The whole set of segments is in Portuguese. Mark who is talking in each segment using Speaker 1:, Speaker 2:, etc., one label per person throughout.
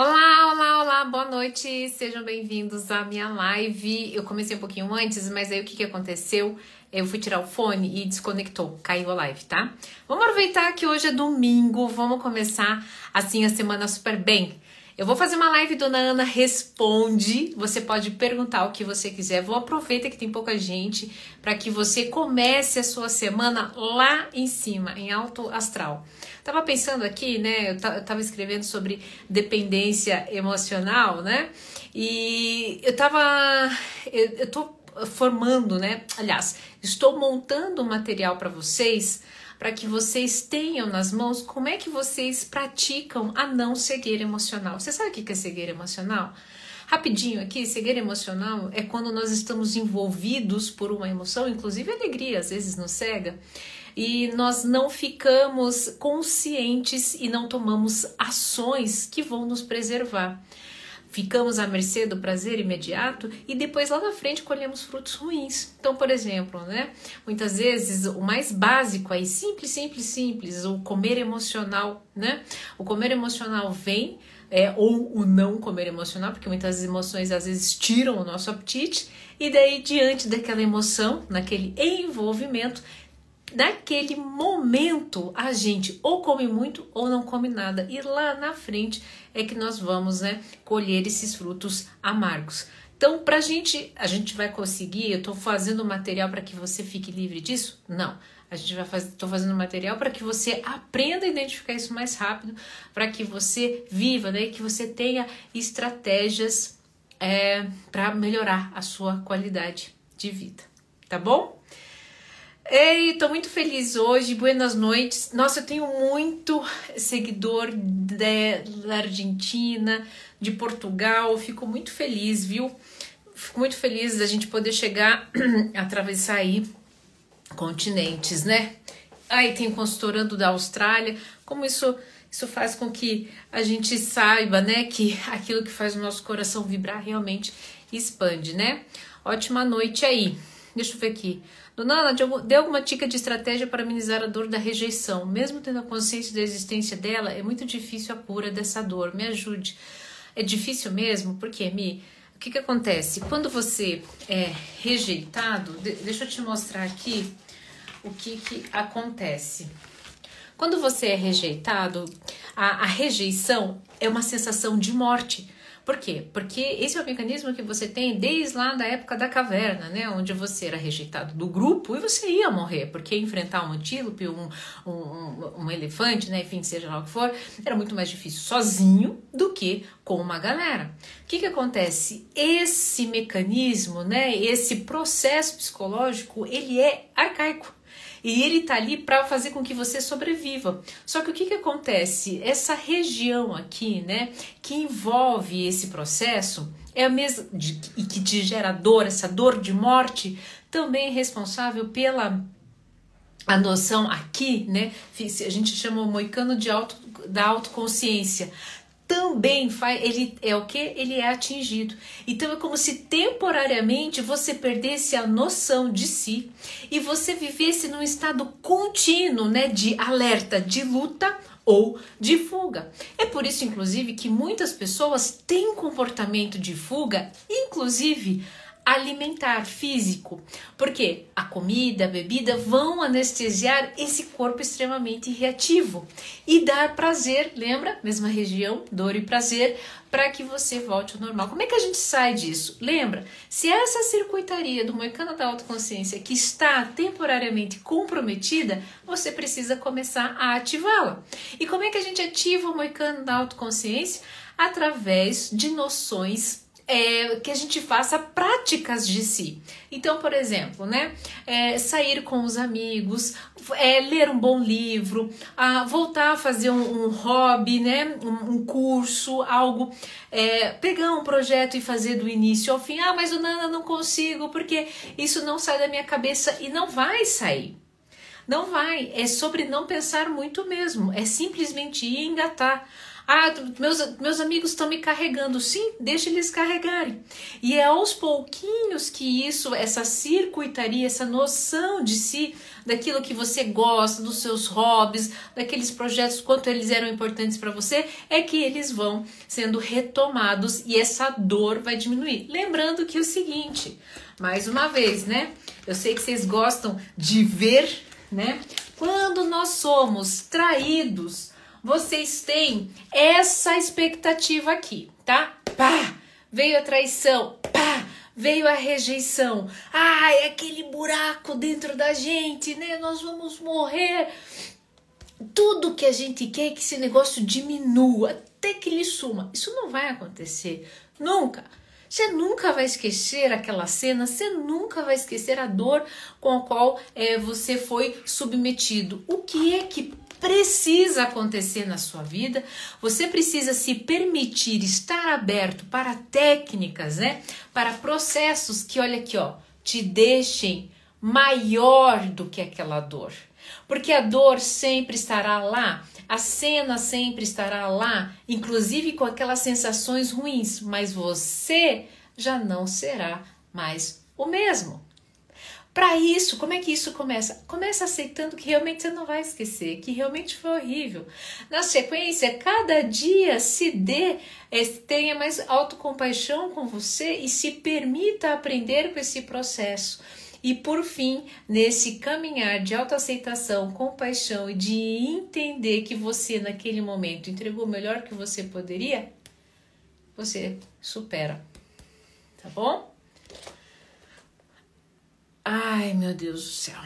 Speaker 1: Olá, olá, olá, boa noite, sejam bem-vindos à minha live. Eu comecei um pouquinho antes, mas aí o que, que aconteceu? Eu fui tirar o fone e desconectou, caiu a live, tá? Vamos aproveitar que hoje é domingo, vamos começar assim a semana super bem. Eu vou fazer uma live, Dona Ana responde. Você pode perguntar o que você quiser. Vou aproveitar que tem pouca gente para que você comece a sua semana lá em cima, em alto astral. Tava pensando aqui, né? Eu tava escrevendo sobre dependência emocional, né? E eu tava. Eu, eu tô formando, né? Aliás, estou montando um material para vocês para que vocês tenham nas mãos como é que vocês praticam a não cegueira emocional. Você sabe o que é cegueira emocional? Rapidinho aqui, cegueira emocional é quando nós estamos envolvidos por uma emoção, inclusive alegria, às vezes nos cega, e nós não ficamos conscientes e não tomamos ações que vão nos preservar. Ficamos à mercê do prazer imediato e depois lá na frente colhemos frutos ruins. Então, por exemplo, né? Muitas vezes o mais básico aí, simples, simples, simples, o comer emocional, né? O comer emocional vem é, ou o não comer emocional, porque muitas emoções às vezes tiram o nosso apetite, e daí, diante daquela emoção, naquele envolvimento, naquele momento a gente ou come muito ou não come nada e lá na frente é que nós vamos né, colher esses frutos amargos. Então, para a gente, a gente vai conseguir. Eu estou fazendo material para que você fique livre disso? Não. A gente vai fazer, estou fazendo material para que você aprenda a identificar isso mais rápido, para que você viva, né, que você tenha estratégias é, para melhorar a sua qualidade de vida. Tá bom? Ei, tô muito feliz hoje, buenas noites. Nossa, eu tenho muito seguidor da Argentina, de Portugal, fico muito feliz, viu? Fico muito feliz da gente poder chegar, atravessar aí continentes, né? Aí tem consultorando da Austrália, como isso isso faz com que a gente saiba, né, que aquilo que faz o nosso coração vibrar realmente expande, né? Ótima noite aí. Deixa eu ver aqui. Dona Ana, dê alguma dica de estratégia para amenizar a dor da rejeição. Mesmo tendo a consciência da existência dela, é muito difícil a cura dessa dor. Me ajude. É difícil mesmo? Porque, Mi, o que, que acontece? Quando você é rejeitado, deixa eu te mostrar aqui o que, que acontece. Quando você é rejeitado, a, a rejeição é uma sensação de morte. Por quê? Porque esse é o mecanismo que você tem desde lá da época da caverna, né? Onde você era rejeitado do grupo e você ia morrer, porque enfrentar um antílope, um, um, um elefante, né? Enfim, seja lá o que for, era muito mais difícil sozinho do que com uma galera. O que, que acontece? Esse mecanismo, né? Esse processo psicológico, ele é arcaico. E ele tá ali para fazer com que você sobreviva. Só que o que, que acontece? Essa região aqui, né, que envolve esse processo, é a mesma e que te gera dor, essa dor de morte, também é responsável pela a noção aqui, né? A gente chama o moicano de auto, da autoconsciência também faz, ele é o que? Ele é atingido. Então é como se temporariamente você perdesse a noção de si e você vivesse num estado contínuo, né, de alerta, de luta ou de fuga. É por isso, inclusive, que muitas pessoas têm comportamento de fuga, inclusive alimentar, físico. Porque a comida, a bebida vão anestesiar esse corpo extremamente reativo e dar prazer, lembra? Mesma região, dor e prazer, para que você volte ao normal. Como é que a gente sai disso? Lembra? Se essa circuitaria do moicano da autoconsciência que está temporariamente comprometida, você precisa começar a ativá-la. E como é que a gente ativa o moicano da autoconsciência? Através de noções é, que a gente faça práticas de si. Então, por exemplo, né, é, sair com os amigos, é, ler um bom livro, a voltar a fazer um, um hobby, né, um, um curso, algo, é, pegar um projeto e fazer do início ao fim. Ah, mas o Nana não consigo porque isso não sai da minha cabeça e não vai sair. Não vai, é sobre não pensar muito mesmo, é simplesmente ir engatar. Ah, meus, meus amigos estão me carregando. Sim, deixe eles carregarem. E é aos pouquinhos que isso, essa circuitaria, essa noção de si, daquilo que você gosta, dos seus hobbies, daqueles projetos, quanto eles eram importantes para você, é que eles vão sendo retomados e essa dor vai diminuir. Lembrando que é o seguinte, mais uma vez, né? Eu sei que vocês gostam de ver, né? Quando nós somos traídos, vocês têm essa expectativa aqui, tá? Pá, veio a traição, pá, veio a rejeição. Ai, aquele buraco dentro da gente, né? Nós vamos morrer. Tudo que a gente quer é que esse negócio diminua, até que ele suma. Isso não vai acontecer nunca. Você nunca vai esquecer aquela cena, você nunca vai esquecer a dor com a qual é, você foi submetido. O que é que precisa acontecer na sua vida, você precisa se permitir estar aberto para técnicas, né? Para processos que, olha aqui, ó, te deixem maior do que aquela dor. Porque a dor sempre estará lá, a cena sempre estará lá, inclusive com aquelas sensações ruins, mas você já não será mais o mesmo. Para isso, como é que isso começa? Começa aceitando que realmente você não vai esquecer, que realmente foi horrível. Na sequência, cada dia se dê, é, tenha mais autocompaixão com você e se permita aprender com esse processo. E por fim, nesse caminhar de autoaceitação, compaixão e de entender que você naquele momento entregou o melhor que você poderia, você supera. Tá bom? Ai, meu Deus do céu.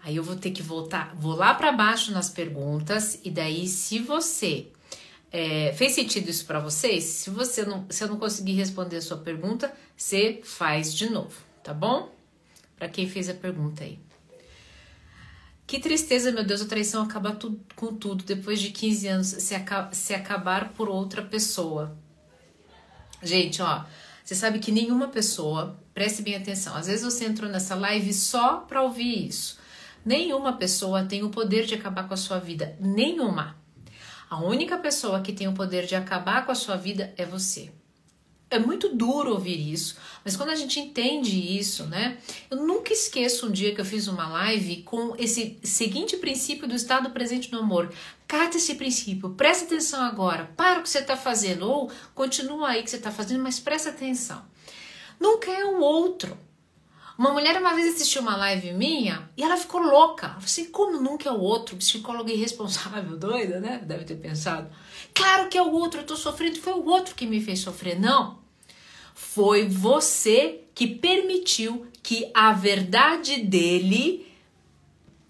Speaker 1: Aí eu vou ter que voltar, vou lá para baixo nas perguntas e daí se você é, fez sentido isso para vocês, se você não, se eu não conseguir responder a sua pergunta, você faz de novo, tá bom? Para quem fez a pergunta aí. Que tristeza, meu Deus, a traição acaba tu, com tudo depois de 15 anos se, aca se acabar por outra pessoa. Gente, ó, você sabe que nenhuma pessoa, preste bem atenção, às vezes você entrou nessa live só para ouvir isso. Nenhuma pessoa tem o poder de acabar com a sua vida. Nenhuma. A única pessoa que tem o poder de acabar com a sua vida é você é muito duro ouvir isso, mas quando a gente entende isso, né? Eu nunca esqueço um dia que eu fiz uma live com esse seguinte princípio do estado presente no amor. Cata esse princípio, presta atenção agora, para o que você está fazendo, ou continua aí que você está fazendo, mas presta atenção. Nunca é o outro. Uma mulher uma vez assistiu uma live minha e ela ficou louca. Falei assim, como nunca é o outro? Psicóloga irresponsável, doida, né? Deve ter pensado. Claro que é o outro, eu tô sofrendo, foi o outro que me fez sofrer. Não. Foi você que permitiu que a verdade dele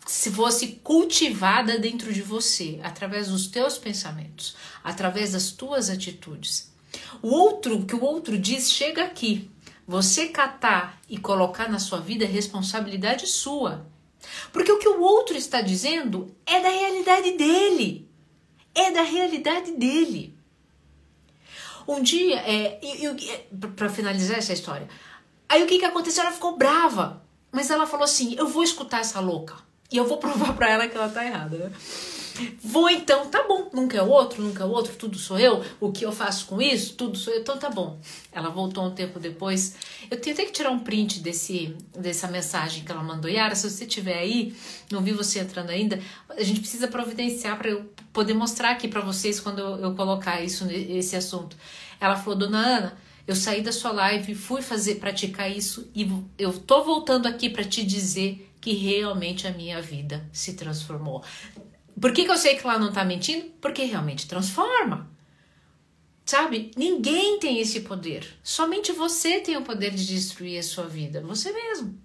Speaker 1: se fosse cultivada dentro de você, através dos teus pensamentos, através das tuas atitudes. O outro, que o outro diz, chega aqui. Você catar e colocar na sua vida é responsabilidade sua. Porque o que o outro está dizendo é da realidade dele. É da realidade dele. Um dia, é, para finalizar essa história, aí o que, que aconteceu? Ela ficou brava. Mas ela falou assim: eu vou escutar essa louca. E eu vou provar para ela que ela tá errada, né? Vou então, tá bom, nunca é o outro, nunca é o outro, tudo sou eu. O que eu faço com isso, tudo sou eu, então tá bom. Ela voltou um tempo depois. Eu tenho até que tirar um print desse, dessa mensagem que ela mandou. Yara, se você estiver aí, não vi você entrando ainda, a gente precisa providenciar para eu poder mostrar aqui para vocês quando eu, eu colocar isso, esse assunto. Ela falou, dona Ana, eu saí da sua live, fui fazer, praticar isso e eu tô voltando aqui para te dizer que realmente a minha vida se transformou. Por que, que eu sei que ela não tá mentindo? Porque realmente transforma. Sabe? Ninguém tem esse poder. Somente você tem o poder de destruir a sua vida. Você mesmo.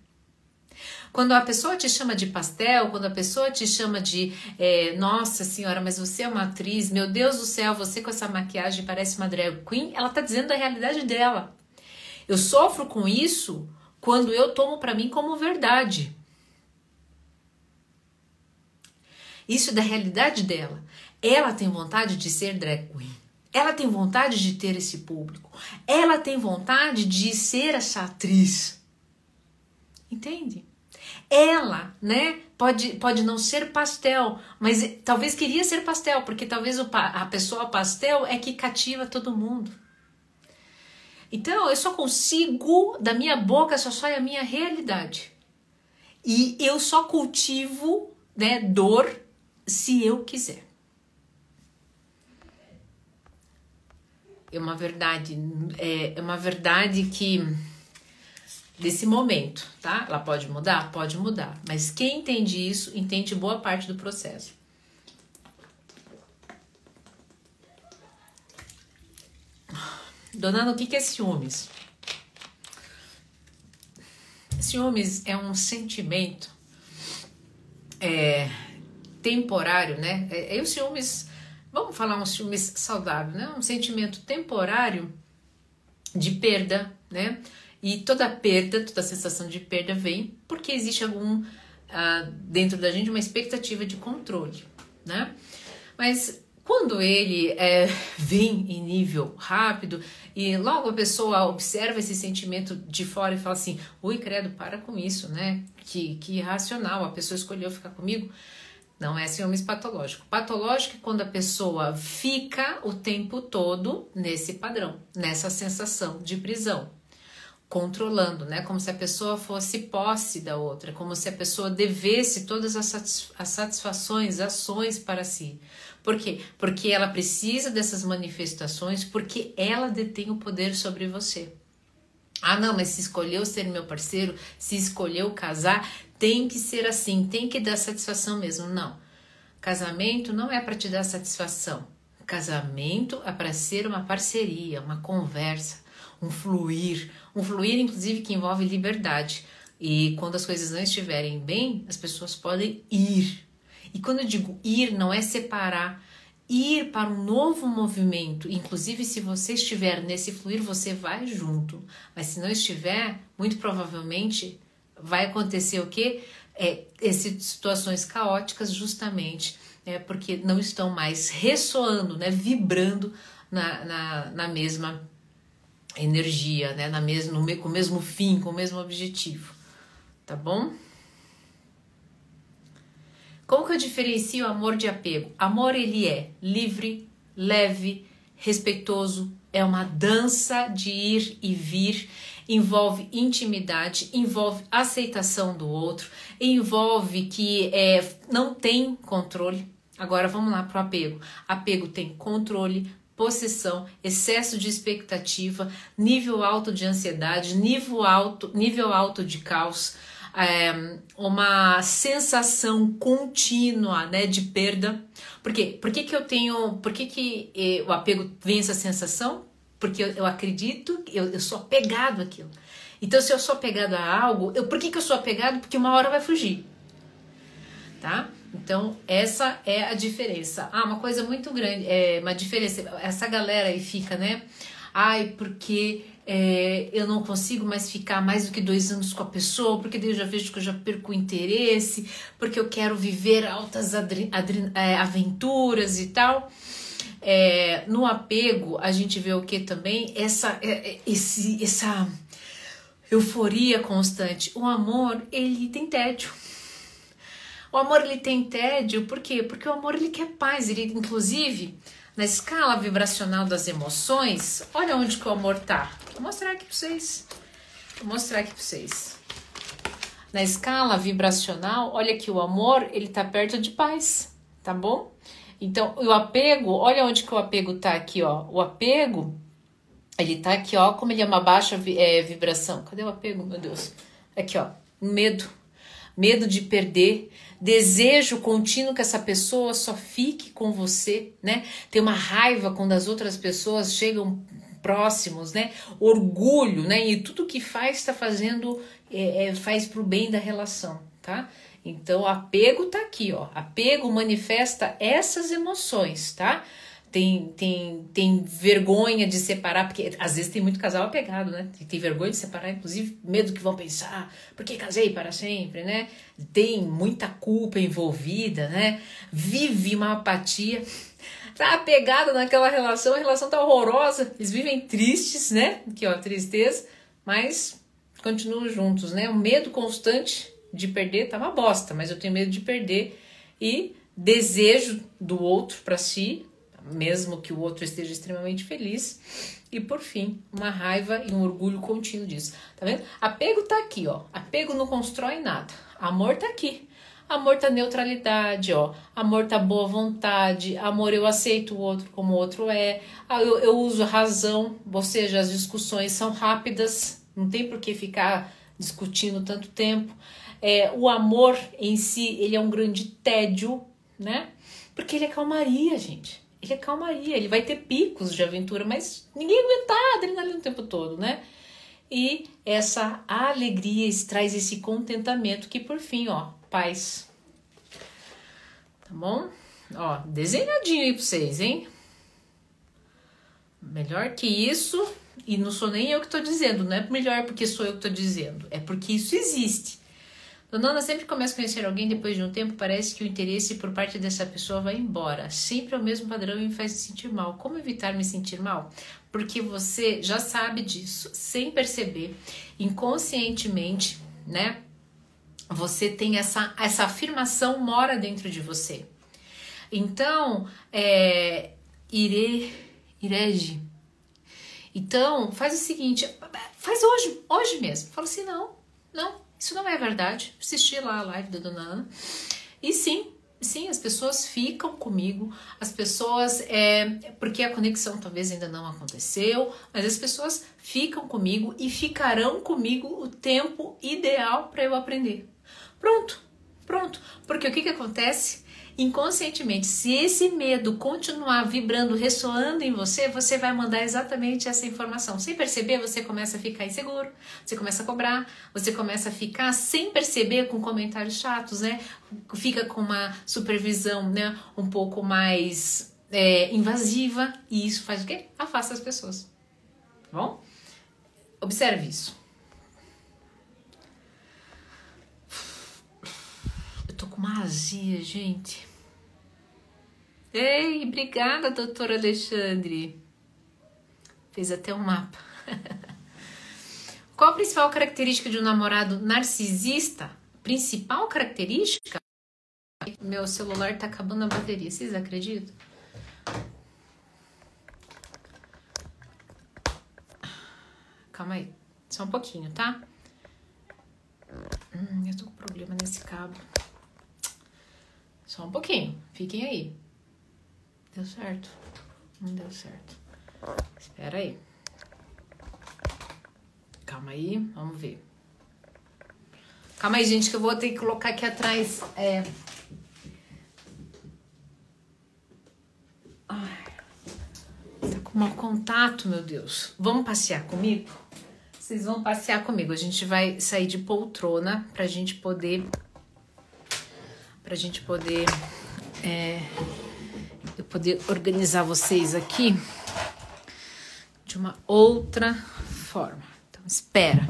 Speaker 1: Quando a pessoa te chama de pastel, quando a pessoa te chama de é, nossa senhora, mas você é uma atriz, meu Deus do céu, você com essa maquiagem parece uma drag queen, ela tá dizendo a realidade dela. Eu sofro com isso quando eu tomo para mim como verdade. Isso é da realidade dela. Ela tem vontade de ser drag queen. Ela tem vontade de ter esse público. Ela tem vontade de ser essa atriz. Entende? Ela, né, pode, pode não ser pastel, mas talvez queria ser pastel, porque talvez o, a pessoa pastel é que cativa todo mundo. Então eu só consigo, da minha boca só sai a minha realidade. E eu só cultivo né, dor se eu quiser. É uma verdade, é, é uma verdade que desse momento, tá? Ela pode mudar? Pode mudar. Mas quem entende isso, entende boa parte do processo. Dona, o que é ciúmes? Ciúmes é um sentimento é, temporário, né? É, é o ciúmes, vamos falar um ciúmes saudável, né? Um sentimento temporário de perda, né? E toda perda, toda sensação de perda vem porque existe algum ah, dentro da gente uma expectativa de controle, né? Mas quando ele é, vem em nível rápido e logo a pessoa observa esse sentimento de fora e fala assim: ui, credo, para com isso, né? Que, que irracional, a pessoa escolheu ficar comigo. Não é ciúmes patológico. Patológico é quando a pessoa fica o tempo todo nesse padrão, nessa sensação de prisão, controlando, né? Como se a pessoa fosse posse da outra, como se a pessoa devesse todas as satisfações, ações para si. Por quê? Porque ela precisa dessas manifestações, porque ela detém o poder sobre você. Ah, não, mas se escolheu ser meu parceiro, se escolheu casar, tem que ser assim, tem que dar satisfação mesmo. Não. Casamento não é para te dar satisfação. Casamento é para ser uma parceria, uma conversa, um fluir, um fluir inclusive que envolve liberdade. E quando as coisas não estiverem bem, as pessoas podem ir e quando eu digo ir, não é separar, ir para um novo movimento. Inclusive, se você estiver nesse fluir, você vai junto. Mas se não estiver, muito provavelmente vai acontecer o quê? É, essas situações caóticas, justamente é, porque não estão mais ressoando, né, vibrando na, na, na mesma energia, né, na mesma, no, com o mesmo fim, com o mesmo objetivo. Tá bom? Como que eu diferencio amor de apego? Amor ele é livre, leve, respeitoso, é uma dança de ir e vir, envolve intimidade, envolve aceitação do outro, envolve que é, não tem controle. Agora vamos lá para o apego. Apego tem controle, possessão, excesso de expectativa, nível alto de ansiedade, nível alto, nível alto de caos é, uma sensação contínua né, de perda. Por quê? Por que, que eu tenho. Por que, que eh, o apego vem essa sensação? Porque eu, eu acredito, eu, eu sou apegado àquilo. Então, se eu sou apegado a algo, eu, por que, que eu sou apegado? Porque uma hora vai fugir. Tá? Então, essa é a diferença. Ah, uma coisa muito grande, é uma diferença. Essa galera aí fica, né? Ai, porque é, eu não consigo mais ficar mais do que dois anos com a pessoa, porque daí eu já vejo que eu já perco o interesse, porque eu quero viver altas é, aventuras e tal. É, no apego, a gente vê o que também? Essa, é, é, esse, essa euforia constante. O amor, ele tem tédio. O amor, ele tem tédio, por quê? Porque o amor, ele quer paz. Ele, inclusive, na escala vibracional das emoções, olha onde que o amor tá. Vou mostrar aqui para vocês. Vou mostrar aqui para vocês. Na escala vibracional, olha que o amor, ele tá perto de paz, tá bom? Então, o apego, olha onde que o apego tá aqui, ó. O apego, ele tá aqui, ó, como ele é uma baixa é, vibração. Cadê o apego, meu Deus? Aqui, ó, medo. Medo de perder, desejo contínuo que essa pessoa só fique com você, né? Tem uma raiva quando as outras pessoas chegam próximos, né? Orgulho, né? E tudo que faz está fazendo, é, é, faz para o bem da relação, tá? Então, apego tá aqui, ó. Apego manifesta essas emoções, tá? Tem, tem, tem vergonha de separar, porque às vezes tem muito casal apegado, né? Tem, vergonha de separar, inclusive medo que vão pensar, porque casei para sempre, né? Tem muita culpa envolvida, né? Vive uma apatia tá apegado naquela relação, a relação tá horrorosa, eles vivem tristes, né? Aqui, ó, tristeza, mas continuam juntos, né? O medo constante de perder tá uma bosta, mas eu tenho medo de perder e desejo do outro para si, mesmo que o outro esteja extremamente feliz. E por fim, uma raiva e um orgulho contínuo disso. Tá vendo? Apego tá aqui, ó. Apego não constrói nada. Amor tá aqui. Amor tá neutralidade, ó. Amor tá boa vontade. Amor, eu aceito o outro como o outro é. Ah, eu, eu uso razão, ou seja, as discussões são rápidas. Não tem por que ficar discutindo tanto tempo. É, o amor em si, ele é um grande tédio, né? Porque ele é calmaria, gente. Ele é calmaria, ele vai ter picos de aventura, mas ninguém aguentar a adrenalina o tempo todo, né? E essa alegria traz esse contentamento que por fim, ó, paz. Tá bom? Ó, desenhadinho aí pra vocês, hein? Melhor que isso, e não sou nem eu que tô dizendo, não é melhor porque sou eu que tô dizendo, é porque isso existe. Ana sempre começa a conhecer alguém, depois de um tempo parece que o interesse por parte dessa pessoa vai embora. Sempre é o mesmo padrão e me faz sentir mal. Como evitar me sentir mal? Porque você já sabe disso, sem perceber, inconscientemente, né? Você tem essa, essa afirmação mora dentro de você. Então, é, ire, irege. Então, faz o seguinte, faz hoje, hoje mesmo. Fala assim, não, não, isso não é verdade. Assisti lá a live da Dona Ana. E sim, sim, as pessoas ficam comigo, as pessoas, é, porque a conexão talvez ainda não aconteceu, mas as pessoas ficam comigo e ficarão comigo o tempo ideal para eu aprender. Pronto, pronto. Porque o que, que acontece? Inconscientemente, se esse medo continuar vibrando, ressoando em você, você vai mandar exatamente essa informação. Sem perceber, você começa a ficar inseguro, você começa a cobrar, você começa a ficar sem perceber com comentários chatos, né? Fica com uma supervisão, né? Um pouco mais é, invasiva e isso faz o quê? Afasta as pessoas. Tá bom? Observe isso. Tô com uma azia, gente. Ei, obrigada, doutor Alexandre. Fez até um mapa. Qual a principal característica de um namorado narcisista? Principal característica? Meu celular tá acabando a bateria, vocês acreditam? Calma aí, só um pouquinho, tá? Hum, eu tô com problema nesse cabo. Só um pouquinho, fiquem aí. Deu certo? Não deu certo. Espera aí. Calma aí, vamos ver. Calma aí, gente, que eu vou ter que colocar aqui atrás. É... Ai, tá com mau contato, meu Deus. Vamos passear comigo? Vocês vão passear comigo. A gente vai sair de poltrona pra gente poder para a gente poder é, eu poder organizar vocês aqui de uma outra forma. Então espera.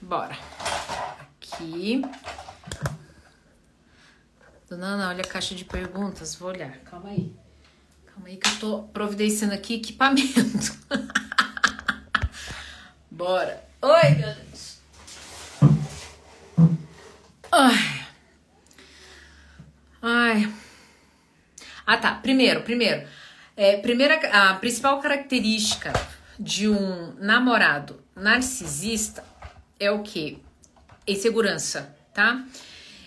Speaker 1: Bora. Aqui. Dona Ana, olha a caixa de perguntas. Vou olhar. Calma aí. Calma aí que eu tô providenciando aqui equipamento. Bora. Oi, meu. Ai. Ah, tá. Primeiro, primeiro. É, primeira, a principal característica de um namorado narcisista é o que? Insegurança, tá?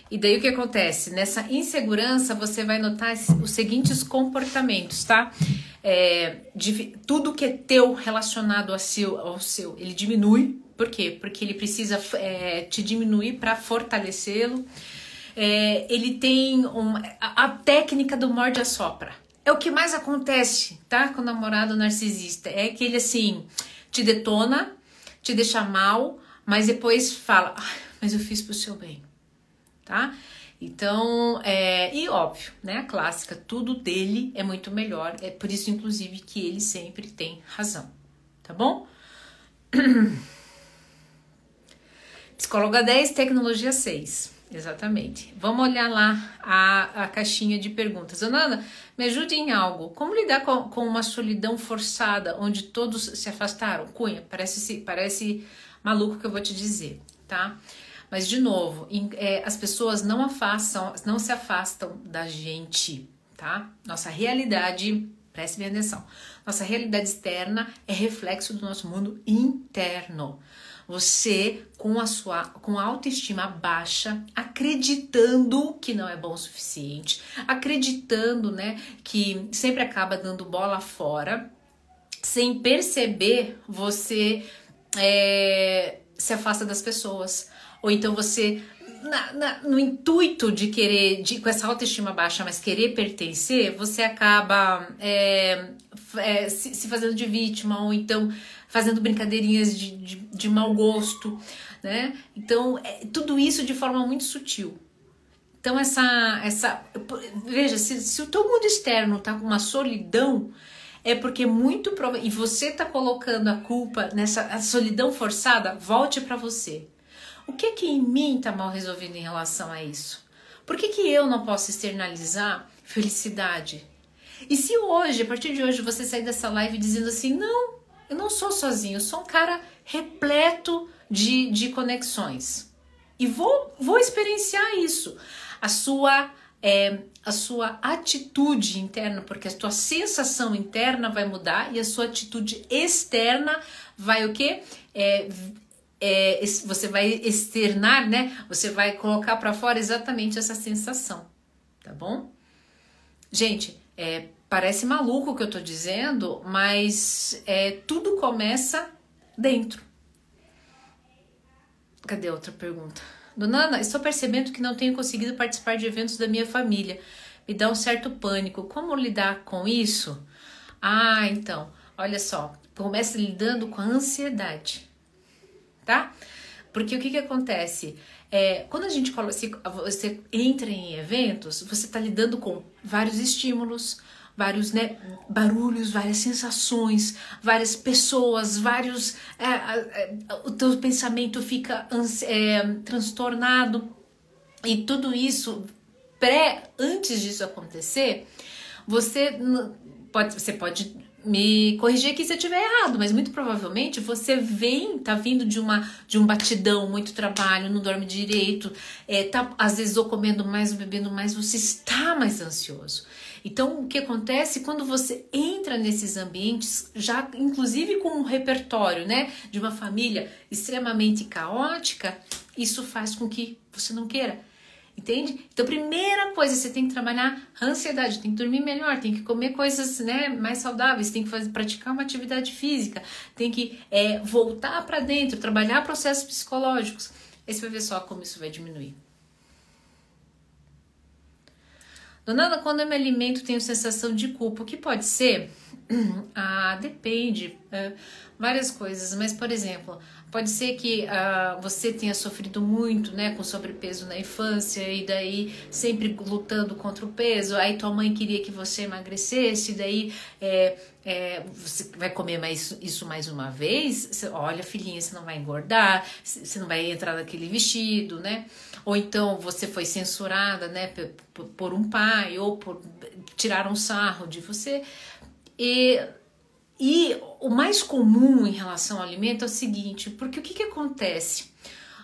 Speaker 1: E daí o que acontece? Nessa insegurança você vai notar os seguintes comportamentos, tá? É, de, tudo que é teu relacionado ao seu, ao seu, ele diminui. Por quê? Porque ele precisa é, te diminuir para fortalecê-lo é, ele tem um, a, a, técnica do morde a sopra. É o que mais acontece, tá? Com o namorado narcisista. É que ele, assim, te detona, te deixa mal, mas depois fala, ah, mas eu fiz pro seu bem, tá? Então, é, e óbvio, né? A clássica, tudo dele é muito melhor. É por isso, inclusive, que ele sempre tem razão, tá bom? Psicóloga 10, tecnologia 6. Exatamente. Vamos olhar lá a, a caixinha de perguntas. Ananda, me ajude em algo. Como lidar com, com uma solidão forçada, onde todos se afastaram? Cunha, parece, parece maluco que eu vou te dizer, tá? Mas, de novo, em, é, as pessoas não afastam, não se afastam da gente, tá? Nossa realidade, preste bem atenção, nossa realidade externa é reflexo do nosso mundo interno. Você com a sua com a autoestima baixa, acreditando que não é bom o suficiente, acreditando, né, que sempre acaba dando bola fora, sem perceber, você é, se afasta das pessoas. Ou então você, na, na, no intuito de querer, de, com essa autoestima baixa, mas querer pertencer, você acaba é, é, se, se, fazendo de vítima, ou então fazendo brincadeirinhas de, de, de mau gosto, né? Então, é, tudo isso de forma muito sutil. Então, essa. essa veja, se, se o teu mundo externo tá com uma solidão, é porque muito prova e você tá colocando a culpa nessa solidão forçada, volte para você. O que que em mim tá mal resolvido em relação a isso? Por que, que eu não posso externalizar felicidade? E se hoje, a partir de hoje, você sair dessa live dizendo assim, não, eu não sou sozinho, eu sou um cara repleto de, de conexões. E vou, vou experienciar isso. A sua é, a sua atitude interna, porque a sua sensação interna vai mudar e a sua atitude externa vai o quê? É, é, você vai externar, né? Você vai colocar para fora exatamente essa sensação, tá bom? Gente, é, parece maluco o que eu tô dizendo, mas é, tudo começa dentro. Cadê a outra pergunta? Dona Ana, estou percebendo que não tenho conseguido participar de eventos da minha família. Me dá um certo pânico. Como lidar com isso? Ah, então, olha só. Começa lidando com a ansiedade, tá? Porque o que, que acontece? É, quando a gente você entra em eventos, você está lidando com vários estímulos, vários né, barulhos, várias sensações, várias pessoas, vários. É, é, o teu pensamento fica é, transtornado e tudo isso pré antes disso acontecer, você pode você pode me corrigir aqui se eu estiver errado, mas muito provavelmente você vem, tá vindo de uma de um batidão, muito trabalho, não dorme direito, é, tá às vezes ou comendo mais ou bebendo mais, você está mais ansioso. Então, o que acontece quando você entra nesses ambientes, já inclusive com um repertório, né, de uma família extremamente caótica, isso faz com que você não queira. Entende? Então, primeira coisa, você tem que trabalhar a ansiedade, tem que dormir melhor, tem que comer coisas né, mais saudáveis, tem que fazer, praticar uma atividade física, tem que é, voltar para dentro, trabalhar processos psicológicos. Aí você vai ver só como isso vai diminuir. Dona quando eu me alimento, tenho sensação de culpa. O que pode ser? Ah, depende. É, várias coisas. Mas, por exemplo, pode ser que ah, você tenha sofrido muito, né, com sobrepeso na infância e daí sempre lutando contra o peso. Aí tua mãe queria que você emagrecesse, e daí é, é, você vai comer mais, isso mais uma vez. Você, olha, filhinha, você não vai engordar, você não vai entrar naquele vestido, né? ou então você foi censurada, né, por um pai, ou por tirar um sarro de você. E, e o mais comum em relação ao alimento é o seguinte, porque o que, que acontece?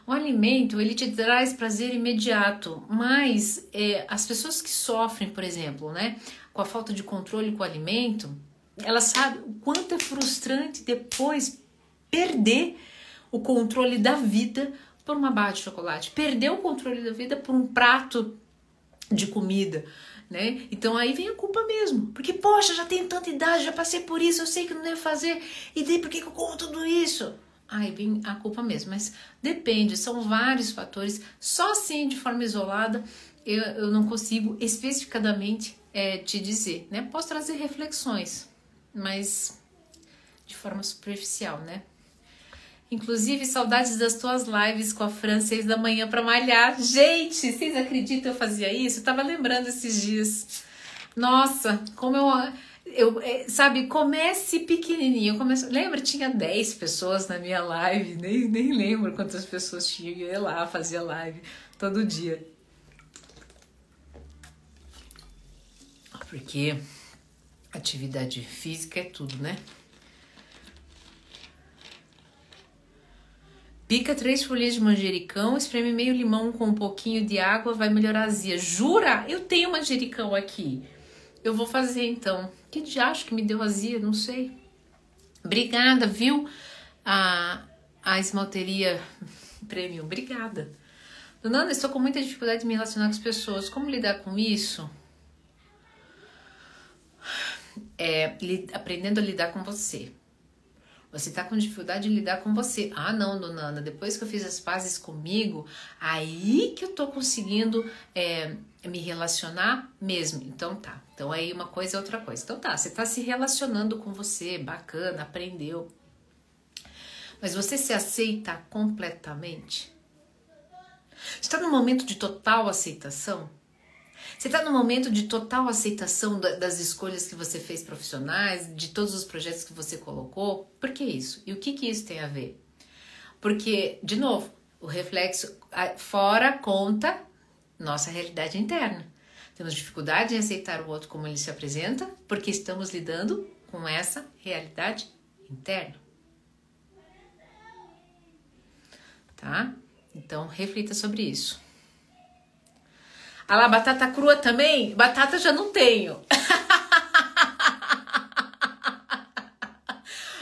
Speaker 1: O alimento ele te traz prazer imediato, mas é, as pessoas que sofrem, por exemplo, né, com a falta de controle com o alimento, elas sabem o quanto é frustrante depois perder o controle da vida por uma barra de chocolate, perdeu o controle da vida por um prato de comida, né? Então aí vem a culpa mesmo, porque poxa, já tenho tanta idade, já passei por isso, eu sei que não devo fazer, e daí por que eu como tudo isso? Aí vem a culpa mesmo, mas depende, são vários fatores, só assim de forma isolada eu, eu não consigo especificadamente é, te dizer, né? Posso trazer reflexões, mas de forma superficial, né? Inclusive, saudades das tuas lives com a Fran, seis da manhã para malhar. Gente, vocês acreditam eu fazia isso? Eu tava lembrando esses dias. Nossa, como eu. Eu, é, sabe, comece pequenininho. Comece, lembra, tinha 10 pessoas na minha live, nem, nem lembro quantas pessoas tinha. Eu ia lá, fazia live todo dia. Porque atividade física é tudo, né? Pica três folhas de manjericão, espreme meio limão com um pouquinho de água, vai melhorar a azia. Jura? Eu tenho manjericão aqui. Eu vou fazer então. Que diacho que me deu azia? Não sei. Obrigada, viu? A, a esmalteria premium. Obrigada. Dona Ana, estou com muita dificuldade de me relacionar com as pessoas. Como lidar com isso? É, aprendendo a lidar com você. Você está com dificuldade de lidar com você. Ah, não, dona Ana, depois que eu fiz as pazes comigo, aí que eu tô conseguindo é, me relacionar mesmo. Então tá. Então aí uma coisa é outra coisa. Então tá, você está se relacionando com você, bacana, aprendeu. Mas você se aceita completamente? Está no momento de total aceitação? Você está no momento de total aceitação das escolhas que você fez profissionais, de todos os projetos que você colocou? Por que isso? E o que, que isso tem a ver? Porque, de novo, o reflexo fora conta nossa realidade interna. Temos dificuldade em aceitar o outro como ele se apresenta, porque estamos lidando com essa realidade interna. Tá? Então, reflita sobre isso. Ah lá, batata crua também? Batata já não tenho.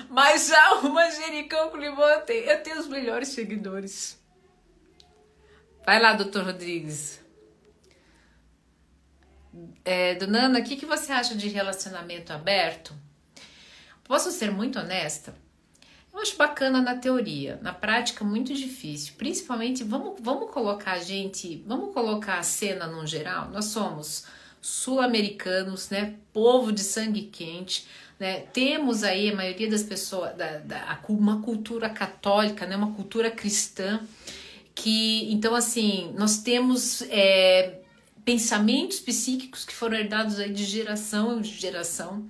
Speaker 1: Mas já o manjericão com limão tenho. Eu tenho os melhores seguidores. Vai lá, doutor Rodrigues. É, Dona Ana, o que, que você acha de relacionamento aberto? Posso ser muito honesta? Eu acho bacana na teoria, na prática muito difícil. Principalmente, vamos, vamos colocar a gente, vamos colocar a cena no geral. Nós somos sul-americanos, né? Povo de sangue quente, né? Temos aí a maioria das pessoas, da, da, uma cultura católica, né? Uma cultura cristã que, então, assim, nós temos é, pensamentos psíquicos que foram herdados aí de geração em geração.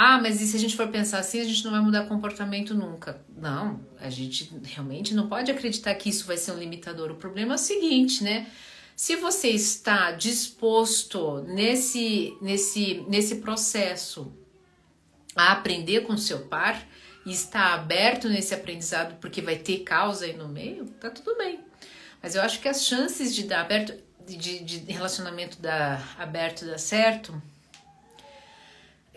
Speaker 1: Ah, mas e se a gente for pensar assim, a gente não vai mudar comportamento nunca? Não, a gente realmente não pode acreditar que isso vai ser um limitador. O problema é o seguinte, né? Se você está disposto nesse, nesse, nesse processo a aprender com seu par e está aberto nesse aprendizado porque vai ter causa aí no meio, tá tudo bem. Mas eu acho que as chances de dar aberto, de, de relacionamento dar aberto dar certo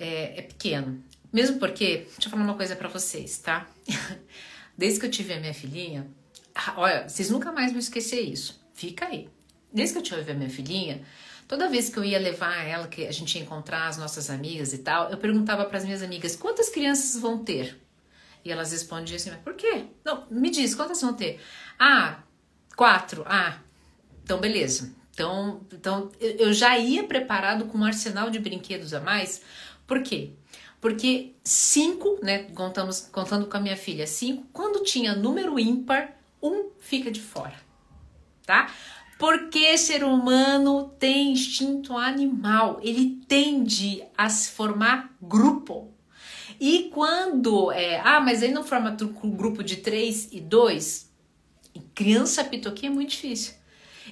Speaker 1: é, é pequeno. Mesmo porque, deixa eu falar uma coisa para vocês, tá? Desde que eu tive a minha filhinha, ah, olha, vocês nunca mais vão esquecer isso. Fica aí. Desde que eu tive a minha filhinha, toda vez que eu ia levar ela, que a gente ia encontrar as nossas amigas e tal, eu perguntava para as minhas amigas quantas crianças vão ter. E elas respondiam assim: mas por quê? Não, me diz, quantas vão ter? Ah, quatro. Ah, então beleza. Então, então eu já ia preparado com um arsenal de brinquedos a mais por quê? Porque cinco, né, contamos, contando com a minha filha, cinco, quando tinha número ímpar, um fica de fora, tá? Porque ser humano tem instinto animal, ele tende a se formar grupo. E quando, é, ah, mas aí não forma grupo de três e dois, criança pitoquinha é muito difícil.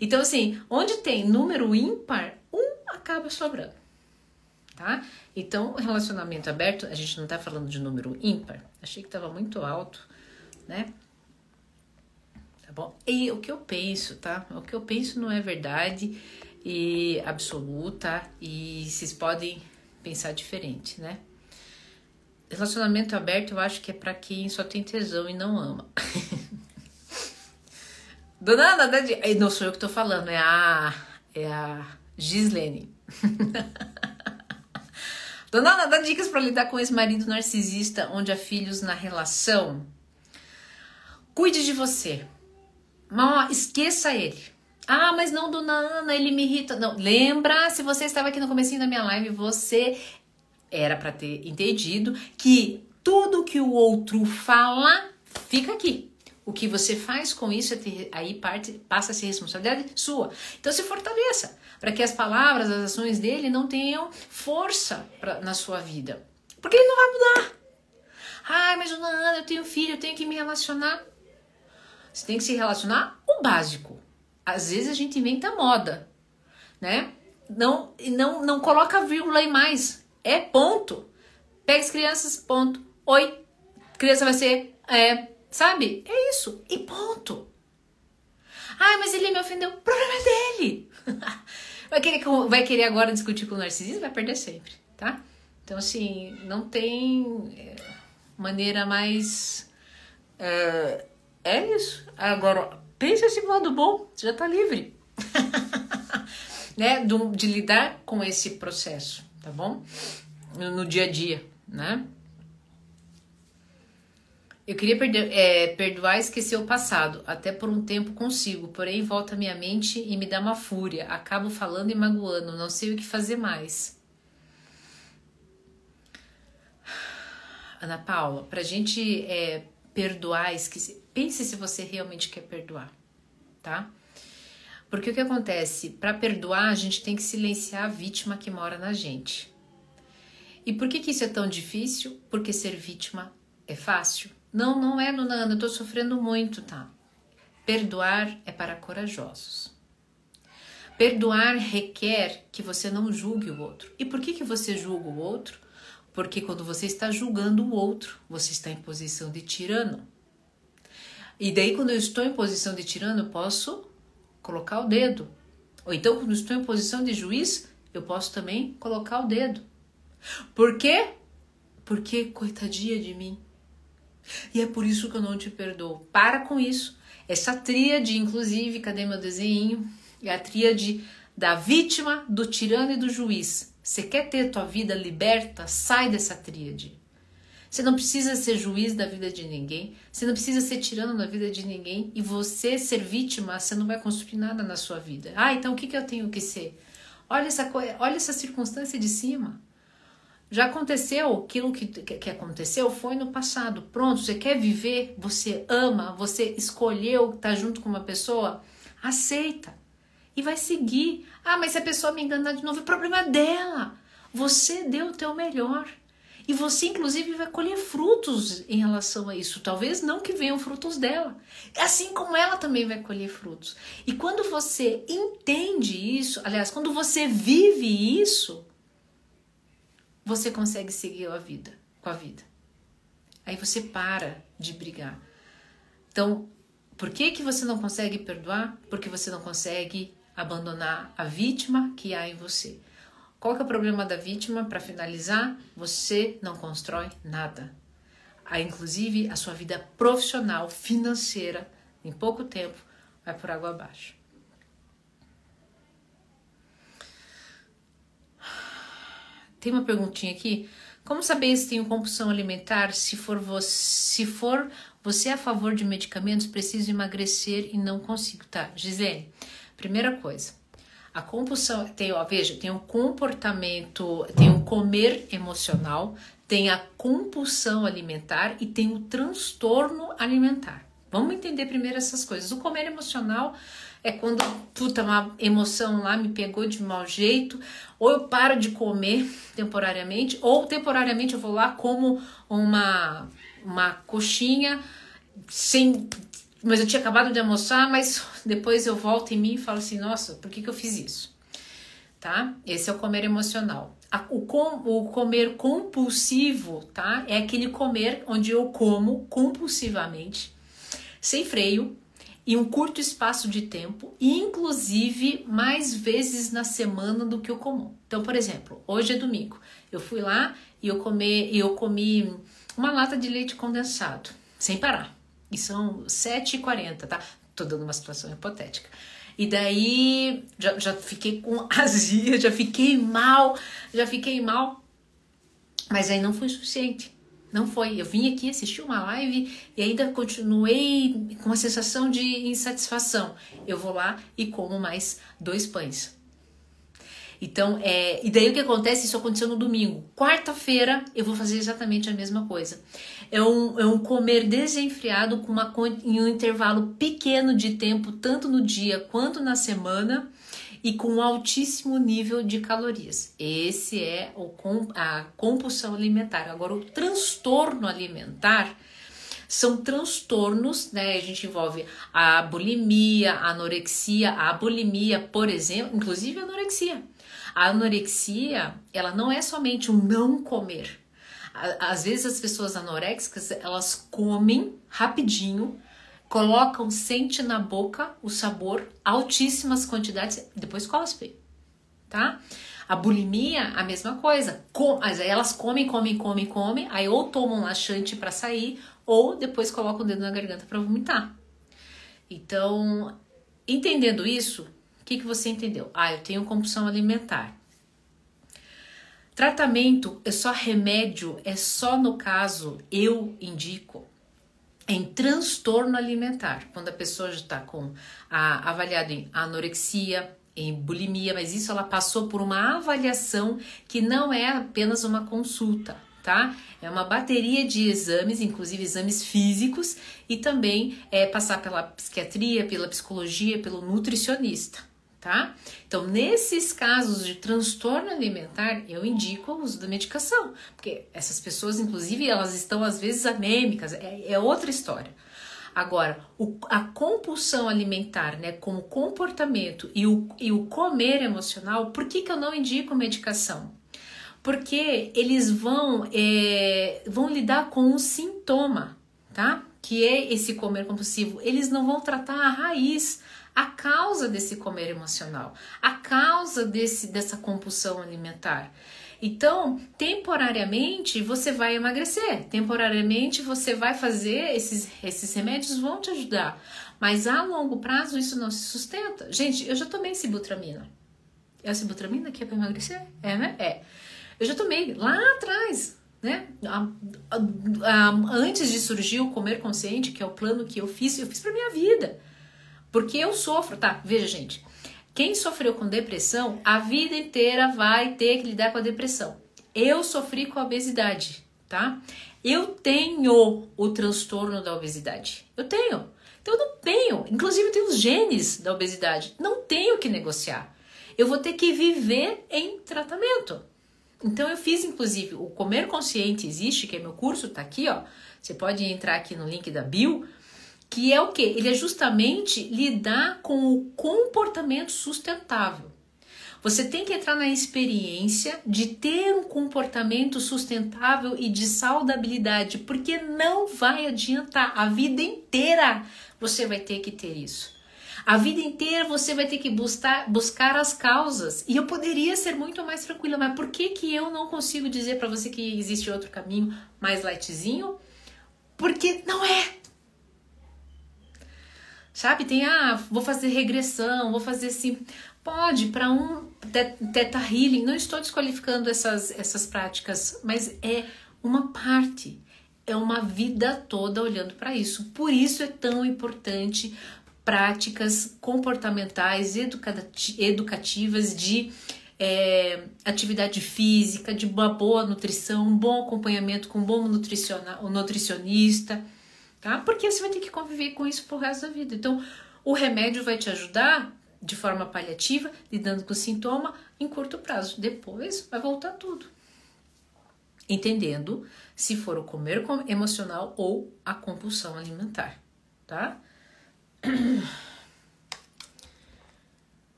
Speaker 1: Então, assim, onde tem número ímpar, um acaba sobrando tá? Então, relacionamento aberto, a gente não tá falando de número ímpar. Achei que tava muito alto, né? Tá bom? E o que eu penso, tá? O que eu penso não é verdade e absoluta e vocês podem pensar diferente, né? Relacionamento aberto eu acho que é para quem só tem tesão e não ama. Dona Ana, não sou eu que tô falando, é a, é a Gislene. Dona Ana, dá dicas para lidar com esse marido narcisista onde há filhos na relação. Cuide de você. Não, esqueça ele. Ah, mas não, dona Ana, ele me irrita. Não, lembra, se você estava aqui no começo da minha live, você era para ter entendido que tudo que o outro fala fica aqui. O que você faz com isso é aí parte, passa a ser responsabilidade sua. Então se fortaleça para que as palavras, as ações dele não tenham força pra, na sua vida. Porque ele não vai mudar. Ai, mas Ana, eu tenho filho, eu tenho que me relacionar. Você tem que se relacionar o básico. Às vezes a gente inventa moda, né? Não, não, não coloca vírgula e mais. É ponto. Pega as crianças, ponto. Oi, criança vai ser, é, sabe? É isso. e ponto. Ah, mas ele me ofendeu. O problema é dele. vai, querer, vai querer agora discutir com o narcisismo? Vai perder sempre, tá? Então, assim, não tem é, maneira mais. É, é isso. Agora, pense esse modo bom, você já tá livre. né? De, de lidar com esse processo, tá bom? No, no dia a dia, né? Eu queria perder, é, perdoar e esquecer o passado. Até por um tempo consigo, porém volta minha mente e me dá uma fúria. Acabo falando e magoando, não sei o que fazer mais. Ana Paula, pra gente é, perdoar, esquecer, pense se você realmente quer perdoar, tá? Porque o que acontece? Para perdoar, a gente tem que silenciar a vítima que mora na gente. E por que, que isso é tão difícil? Porque ser vítima é fácil. Não, não é, Nana, eu tô sofrendo muito, tá? Perdoar é para corajosos. Perdoar requer que você não julgue o outro. E por que, que você julga o outro? Porque quando você está julgando o outro, você está em posição de tirano. E daí, quando eu estou em posição de tirano, eu posso colocar o dedo. Ou então, quando estou em posição de juiz, eu posso também colocar o dedo. Por quê? Porque, coitadinha de mim, e é por isso que eu não te perdoo. Para com isso. Essa tríade, inclusive, cadê meu desenho? É a tríade da vítima, do tirano e do juiz. Você quer ter tua vida liberta? Sai dessa tríade. Você não precisa ser juiz da vida de ninguém, você não precisa ser tirano da vida de ninguém e você ser vítima, você não vai construir nada na sua vida. Ah, então o que, que eu tenho que ser? Olha essa, olha essa circunstância de cima. Já aconteceu, aquilo que, que aconteceu foi no passado. Pronto, você quer viver, você ama, você escolheu estar junto com uma pessoa, aceita e vai seguir. Ah, mas se a pessoa me enganar de novo, é problema dela. Você deu o teu melhor. E você, inclusive, vai colher frutos em relação a isso. Talvez não que venham frutos dela. Assim como ela também vai colher frutos. E quando você entende isso, aliás, quando você vive isso, você consegue seguir a vida, com a vida. Aí você para de brigar. Então, por que que você não consegue perdoar? Porque você não consegue abandonar a vítima que há em você. Qual é o problema da vítima? Para finalizar, você não constrói nada. Aí, inclusive, a sua vida profissional, financeira, em pouco tempo, vai por água abaixo. Tem uma perguntinha aqui. Como saber se tenho compulsão alimentar? Se for você, se for você é a favor de medicamentos, preciso emagrecer e não consigo, tá? Gisele, primeira coisa, a compulsão tem, ó, veja, tem um comportamento, tem um comer emocional, tem a compulsão alimentar e tem o transtorno alimentar. Vamos entender primeiro essas coisas. O comer emocional é quando, puta, uma emoção lá me pegou de mau jeito, ou eu paro de comer temporariamente, ou temporariamente eu vou lá como uma, uma coxinha sem. Mas eu tinha acabado de almoçar, mas depois eu volto em mim e falo assim: nossa, por que, que eu fiz isso? Tá? Esse é o comer emocional. O, com, o comer compulsivo, tá? É aquele comer onde eu como compulsivamente, sem freio, em um curto espaço de tempo inclusive mais vezes na semana do que o comum. Então, por exemplo, hoje é domingo. Eu fui lá e eu comi, eu comi uma lata de leite condensado, sem parar. E são 7h40, tá? Tô dando uma situação hipotética. E daí já, já fiquei com azia, já fiquei mal, já fiquei mal. Mas aí não foi suficiente. Não foi. Eu vim aqui assistir uma live e ainda continuei com uma sensação de insatisfação. Eu vou lá e como mais dois pães. Então, é, e daí o que acontece? Isso aconteceu no domingo. Quarta-feira eu vou fazer exatamente a mesma coisa. É um, é um comer desenfreado com uma, em um intervalo pequeno de tempo, tanto no dia quanto na semana e com altíssimo nível de calorias. Esse é o, a compulsão alimentar. Agora, o transtorno alimentar são transtornos, né? A gente envolve a bulimia, a anorexia, a bulimia, por exemplo, inclusive a anorexia. A anorexia, ela não é somente um não comer. Às vezes as pessoas anoréxicas, elas comem rapidinho, colocam, sente na boca o sabor, altíssimas quantidades, depois cospe, tá? A bulimia, a mesma coisa. Com, elas comem, comem, comem, comem, aí ou tomam laxante para sair, ou depois colocam o dedo na garganta para vomitar. Então, entendendo isso, o que, que você entendeu? Ah, eu tenho compulsão alimentar. Tratamento é só remédio, é só no caso, eu indico, em transtorno alimentar, quando a pessoa já está com a, avaliado em anorexia, em bulimia, mas isso ela passou por uma avaliação que não é apenas uma consulta, tá? É uma bateria de exames, inclusive exames físicos, e também é passar pela psiquiatria, pela psicologia, pelo nutricionista, tá? Então, nesses casos de transtorno alimentar, eu indico o uso da medicação, porque essas pessoas, inclusive, elas estão às vezes anêmicas, é, é outra história. Agora, o, a compulsão alimentar, né, como comportamento e o, e o comer emocional, por que, que eu não indico medicação? Porque eles vão, é, vão lidar com um sintoma, tá? Que é esse comer compulsivo. Eles não vão tratar a raiz, a causa desse comer emocional, a causa desse, dessa compulsão alimentar. Então, temporariamente você vai emagrecer, temporariamente você vai fazer esses, esses remédios vão te ajudar, mas a longo prazo isso não se sustenta. Gente, eu já tomei sibutramina. É a sibutramina que é para emagrecer? É, né? É. Eu já tomei lá atrás, né? A, a, a, antes de surgir o comer consciente, que é o plano que eu fiz, eu fiz para minha vida. Porque eu sofro, tá? Veja, gente, quem sofreu com depressão, a vida inteira vai ter que lidar com a depressão. Eu sofri com a obesidade, tá? Eu tenho o transtorno da obesidade. Eu tenho. Então eu não tenho. Inclusive eu tenho os genes da obesidade. Não tenho que negociar. Eu vou ter que viver em tratamento. Então eu fiz inclusive o Comer Consciente existe, que é meu curso, tá aqui, ó. Você pode entrar aqui no link da bio que é o que? Ele é justamente lidar com o comportamento sustentável. Você tem que entrar na experiência de ter um comportamento sustentável e de saudabilidade, porque não vai adiantar a vida inteira. Você vai ter que ter isso. A vida inteira você vai ter que buscar, buscar as causas. E eu poderia ser muito mais tranquila, mas por que, que eu não consigo dizer para você que existe outro caminho mais lightzinho? Porque não é. Sabe? Tem, ah, vou fazer regressão, vou fazer assim. Pode, para um teta healing, não estou desqualificando essas, essas práticas, mas é uma parte, é uma vida toda olhando para isso. Por isso é tão importante práticas comportamentais, educativas de é, atividade física, de uma boa nutrição, um bom acompanhamento com um bom nutricionista tá? Porque você vai ter que conviver com isso pro resto da vida. Então, o remédio vai te ajudar de forma paliativa, lidando com o sintoma em curto prazo. Depois vai voltar tudo. Entendendo se for o comer emocional ou a compulsão alimentar, tá?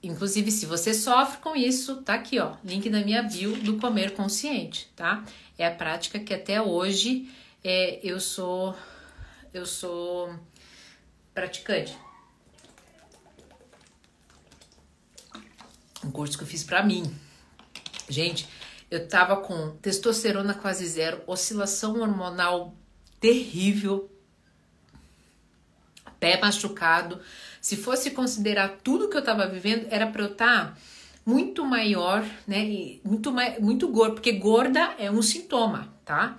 Speaker 1: Inclusive, se você sofre com isso, tá aqui, ó, link na minha bio do comer consciente, tá? É a prática que até hoje é, eu sou eu sou praticante. Um curso que eu fiz para mim. Gente, eu tava com testosterona quase zero, oscilação hormonal terrível, pé machucado. Se fosse considerar tudo que eu tava vivendo, era para eu estar tá muito maior, né? Muito muito gordo, porque gorda é um sintoma, tá?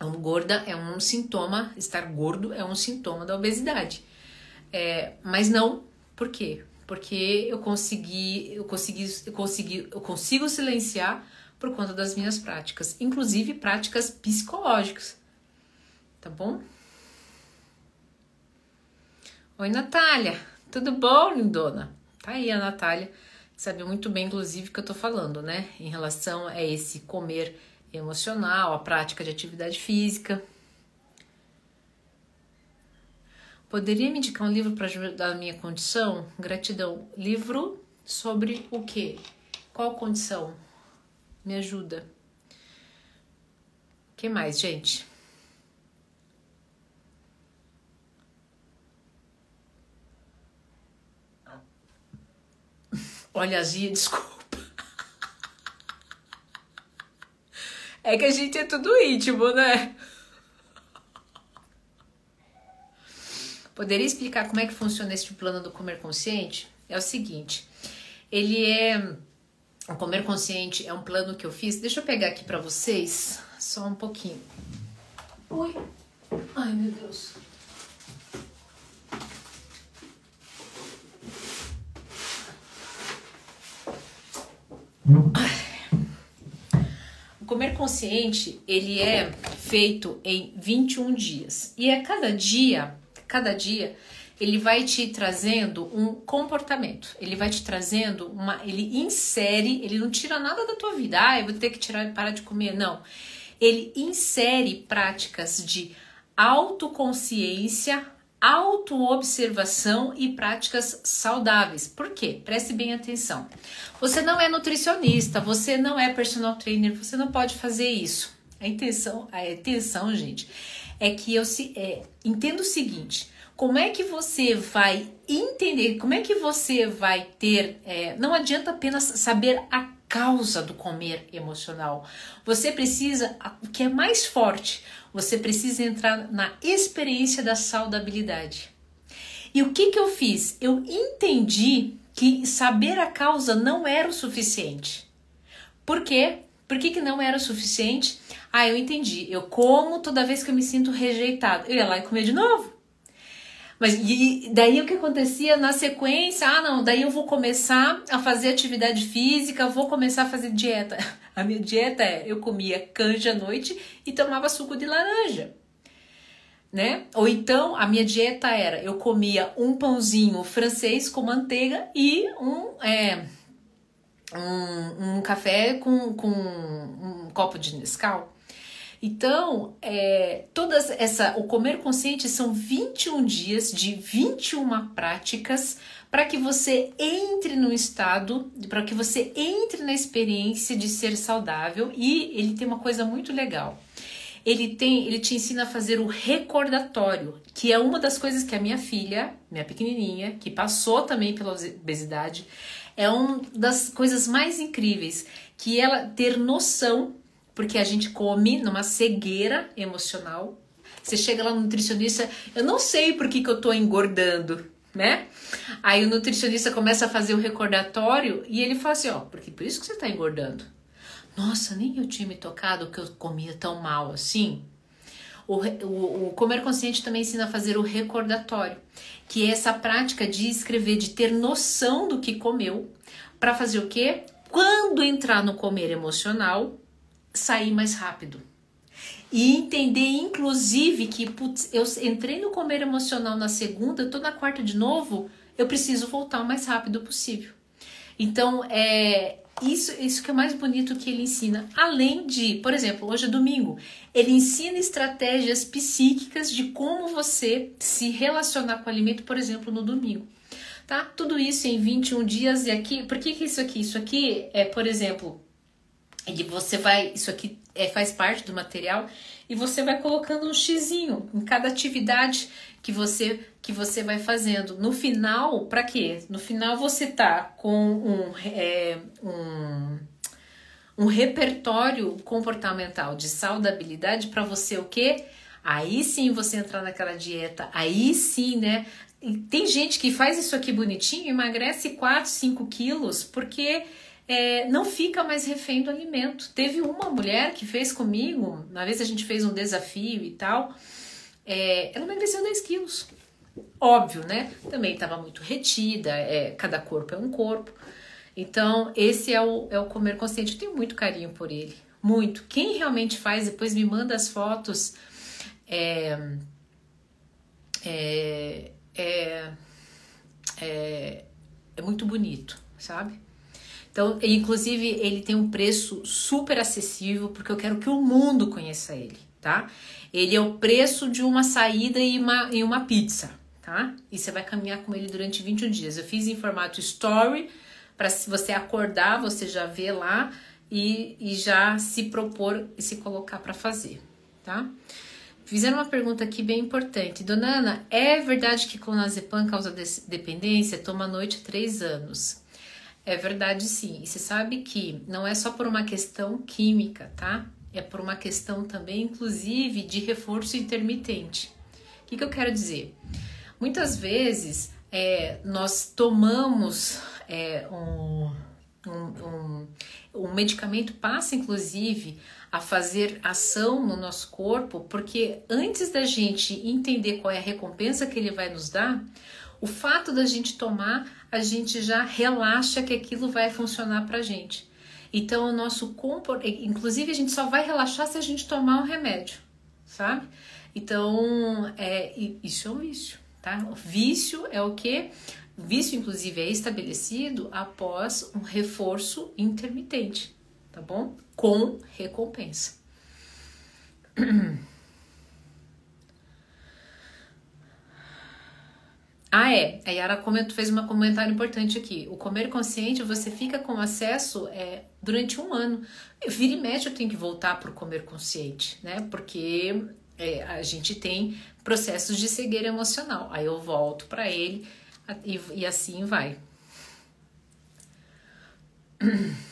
Speaker 1: Um gorda é um sintoma, estar gordo é um sintoma da obesidade. É, mas não, por quê? Porque eu consegui, eu consegui, eu consegui, eu consigo silenciar por conta das minhas práticas, inclusive práticas psicológicas. Tá bom? Oi, Natália. Tudo bom, lindona? Tá aí a Natália, sabe muito bem, inclusive, o que eu tô falando, né? Em relação a esse comer emocional, a prática de atividade física. Poderia me indicar um livro para ajudar a minha condição? Gratidão. Livro sobre o quê? Qual condição? Me ajuda. O que mais, gente? Olha, Zia, desculpa. É que a gente é tudo íntimo, né? Poderia explicar como é que funciona esse plano do comer consciente? É o seguinte, ele é o comer consciente é um plano que eu fiz. Deixa eu pegar aqui para vocês só um pouquinho. Ui. Ai, meu Deus. O comer consciente, ele é feito em 21 dias. E a cada dia, cada dia, ele vai te trazendo um comportamento. Ele vai te trazendo uma, ele insere, ele não tira nada da tua vida. Ah, eu vou ter que tirar parar de comer, não. Ele insere práticas de autoconsciência, autoobservação e práticas saudáveis. Por quê? Preste bem atenção. Você não é nutricionista, você não é personal trainer, você não pode fazer isso. A intenção, a intenção, gente, é que eu se é, entenda o seguinte: como é que você vai entender, como é que você vai ter. É, não adianta apenas saber a causa do comer emocional. Você precisa, o que é mais forte, você precisa entrar na experiência da saudabilidade. E o que, que eu fiz? Eu entendi que saber a causa não era o suficiente. Por quê? Por que, que não era o suficiente? Ah, eu entendi. Eu como toda vez que eu me sinto rejeitado. Eu ia lá e comer de novo. Mas e daí o que acontecia na sequência? Ah, não, daí eu vou começar a fazer atividade física, vou começar a fazer dieta. A minha dieta é: eu comia canja à noite e tomava suco de laranja. Né? Ou então a minha dieta era: eu comia um pãozinho francês com manteiga e um, é, um, um café com, com um copo de Nescau. Então, é, todas essa o comer consciente são 21 dias de 21 práticas para que você entre no estado, para que você entre na experiência de ser saudável e ele tem uma coisa muito legal. Ele tem, ele te ensina a fazer o recordatório, que é uma das coisas que a minha filha, minha pequenininha, que passou também pela obesidade, é uma das coisas mais incríveis, que ela ter noção, porque a gente come numa cegueira emocional. Você chega lá no nutricionista, eu não sei por que, que eu tô engordando né? Aí o nutricionista começa a fazer o recordatório e ele fala assim, ó, porque por isso que você tá engordando. Nossa, nem eu tinha me tocado que eu comia tão mal assim. O, o, o, comer consciente também ensina a fazer o recordatório, que é essa prática de escrever, de ter noção do que comeu, para fazer o quê? Quando entrar no comer emocional, sair mais rápido. E entender, inclusive, que putz, eu entrei no comer emocional na segunda, tô na quarta de novo, eu preciso voltar o mais rápido possível. Então, é isso, isso que é mais bonito que ele ensina. Além de, por exemplo, hoje é domingo, ele ensina estratégias psíquicas de como você se relacionar com o alimento, por exemplo, no domingo. Tá? Tudo isso em 21 dias e aqui, por que, que isso aqui? Isso aqui é, por exemplo, e você vai, isso aqui é, faz parte do material, e você vai colocando um xizinho em cada atividade que você que você vai fazendo. No final, para quê? No final você tá com um, é, um, um repertório comportamental de saudabilidade para você o quê? Aí sim você entrar naquela dieta, aí sim, né? E tem gente que faz isso aqui bonitinho, emagrece 4, 5 quilos, porque é, não fica mais refém do alimento. Teve uma mulher que fez comigo, uma vez a gente fez um desafio e tal, é, ela emagreceu 10 quilos. Óbvio, né? Também estava muito retida, é, cada corpo é um corpo. Então, esse é o, é o comer consciente. Eu tenho muito carinho por ele, muito. Quem realmente faz, depois me manda as fotos. É, é, é, é, é muito bonito, sabe? Então, inclusive, ele tem um preço super acessível, porque eu quero que o mundo conheça ele, tá? Ele é o preço de uma saída e uma, e uma pizza, tá? E você vai caminhar com ele durante 21 dias. Eu fiz em formato story, para se você acordar, você já vê lá e, e já se propor e se colocar para fazer, tá? Fizeram uma pergunta aqui bem importante. Dona Ana, é verdade que clonazepam causa dependência? Toma à noite há três anos. É verdade, sim. E você sabe que não é só por uma questão química, tá? É por uma questão também, inclusive, de reforço intermitente. O que, que eu quero dizer? Muitas vezes é, nós tomamos é, um, um, um, um medicamento, passa inclusive a fazer ação no nosso corpo, porque antes da gente entender qual é a recompensa que ele vai nos dar, o fato da gente tomar, a gente já relaxa que aquilo vai funcionar pra gente. Então, o nosso comportamento, inclusive, a gente só vai relaxar se a gente tomar um remédio, sabe? Então, é, isso é um vício, tá? O vício é o que? O vício, inclusive, é estabelecido após um reforço intermitente, tá bom? Com recompensa. Ah, é. A Yara comentou, fez um comentário importante aqui. O comer consciente, você fica com acesso é, durante um ano. Vira e mexe, eu tenho que voltar para o comer consciente, né? Porque é, a gente tem processos de cegueira emocional. Aí eu volto para ele e, e assim vai.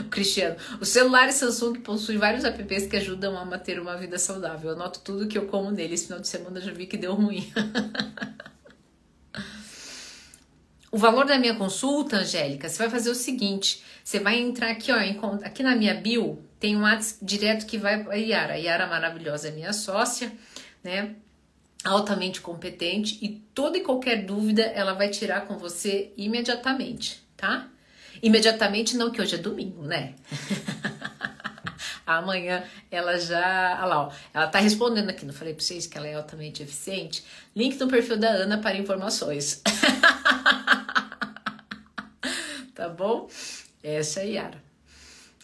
Speaker 1: Cristiano, o celular Samsung possui vários apps que ajudam a manter uma vida saudável. Eu anoto tudo que eu como nele. Esse final de semana já vi que deu ruim. o valor da minha consulta, Angélica, você vai fazer o seguinte: você vai entrar aqui, ó, aqui na minha bio, tem um WhatsApp direto que vai a Yara. Yara maravilhosa é minha sócia, né? Altamente competente e toda e qualquer dúvida ela vai tirar com você imediatamente, tá? Imediatamente, não, que hoje é domingo, né? Amanhã ela já. Olha lá, ó, ela tá respondendo aqui. Não falei pra vocês que ela é altamente eficiente? Link no perfil da Ana para informações. tá bom? Essa é a Yara.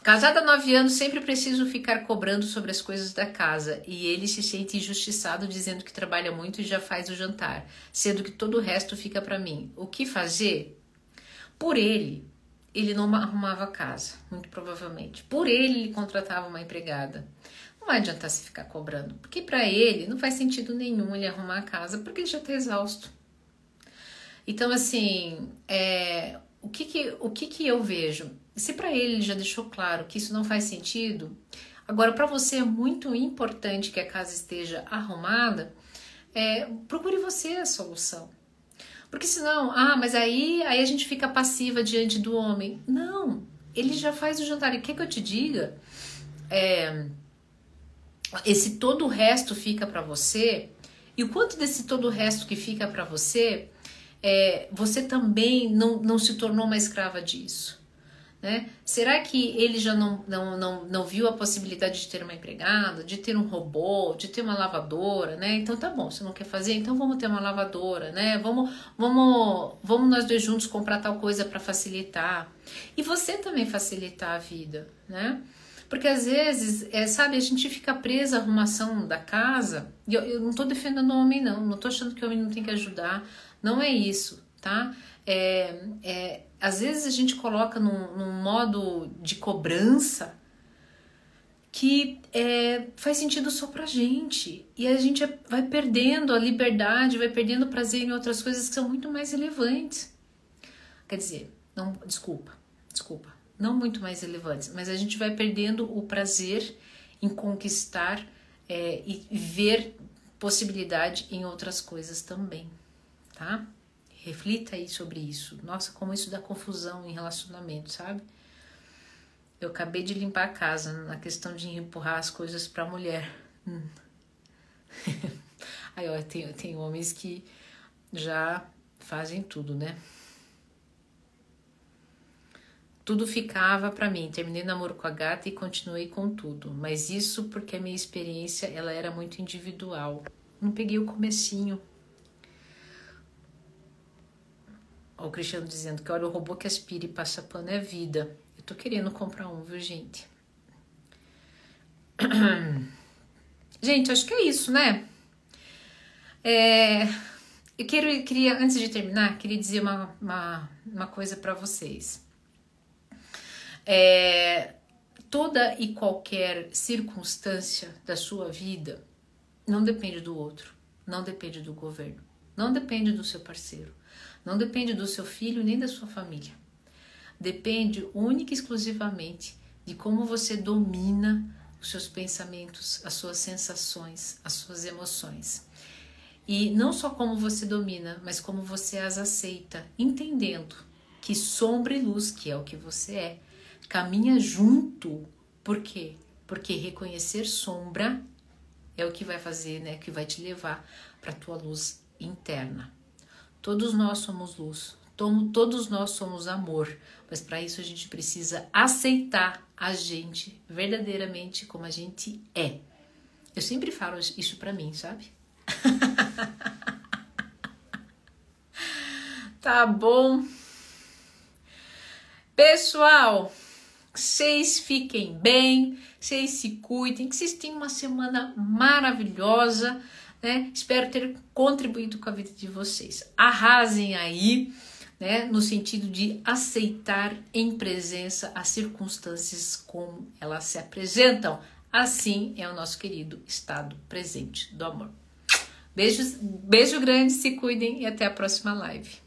Speaker 1: Casada há nove anos, sempre preciso ficar cobrando sobre as coisas da casa e ele se sente injustiçado dizendo que trabalha muito e já faz o jantar, sendo que todo o resto fica para mim. O que fazer? Por ele, ele não arrumava casa, muito provavelmente. Por ele, ele contratava uma empregada. Não vai adiantar se ficar cobrando, porque para ele não faz sentido nenhum ele arrumar a casa, porque ele já está exausto. Então, assim, é, o, que, que, o que, que eu vejo? Se para ele já deixou claro que isso não faz sentido, agora para você é muito importante que a casa esteja arrumada, é, procure você a solução. Porque senão, ah, mas aí, aí a gente fica passiva diante do homem. Não, ele já faz o jantar. E quer que eu te diga? É, esse todo o resto fica para você. E o quanto desse todo o resto que fica para você, é, você também não, não se tornou uma escrava disso. Né? Será que ele já não, não, não, não viu a possibilidade de ter uma empregada, de ter um robô, de ter uma lavadora, né? Então tá bom, você não quer fazer, então vamos ter uma lavadora, né? Vamos, vamos, vamos nós dois juntos comprar tal coisa para facilitar. E você também facilitar a vida, né? Porque às vezes, é, sabe, a gente fica presa à arrumação da casa. E eu, eu não tô defendendo o homem, não. Não tô achando que o homem não tem que ajudar. Não é isso, tá? É, é, às vezes a gente coloca num, num modo de cobrança que é, faz sentido só pra gente. E a gente vai perdendo a liberdade, vai perdendo o prazer em outras coisas que são muito mais relevantes. Quer dizer, não, desculpa, desculpa, não muito mais relevantes, mas a gente vai perdendo o prazer em conquistar é, e ver possibilidade em outras coisas também, tá? Reflita aí sobre isso. Nossa, como isso dá confusão em relacionamento, sabe? Eu acabei de limpar a casa na questão de empurrar as coisas para a mulher. Hum. aí, ó, tem, tem homens que já fazem tudo, né? Tudo ficava para mim. Terminei namoro com a gata e continuei com tudo. Mas isso porque a minha experiência ela era muito individual. Não peguei o comecinho. O Cristiano dizendo que olha, o robô que aspira e passa pano é vida. Eu tô querendo comprar um, viu, gente? Gente, acho que é isso, né? É, eu quero, queria, antes de terminar, queria dizer uma, uma, uma coisa para vocês. É, toda e qualquer circunstância da sua vida não depende do outro, não depende do governo, Não depende do seu parceiro. Não depende do seu filho nem da sua família. Depende única e exclusivamente de como você domina os seus pensamentos, as suas sensações, as suas emoções. E não só como você domina, mas como você as aceita, entendendo que sombra e luz, que é o que você é, caminha junto. Por quê? Porque reconhecer sombra é o que vai fazer, né, que vai te levar para tua luz interna. Todos nós somos luz, todos nós somos amor, mas para isso a gente precisa aceitar a gente verdadeiramente como a gente é. Eu sempre falo isso para mim, sabe? tá bom. Pessoal, vocês fiquem bem, vocês se cuidem, que vocês tenham uma semana maravilhosa, né? Espero ter contribuído com a vida de vocês. Arrasem aí, né? No sentido de aceitar em presença as circunstâncias como elas se apresentam. Assim é o nosso querido estado presente do amor. Beijos, beijo grande, se cuidem e até a próxima live.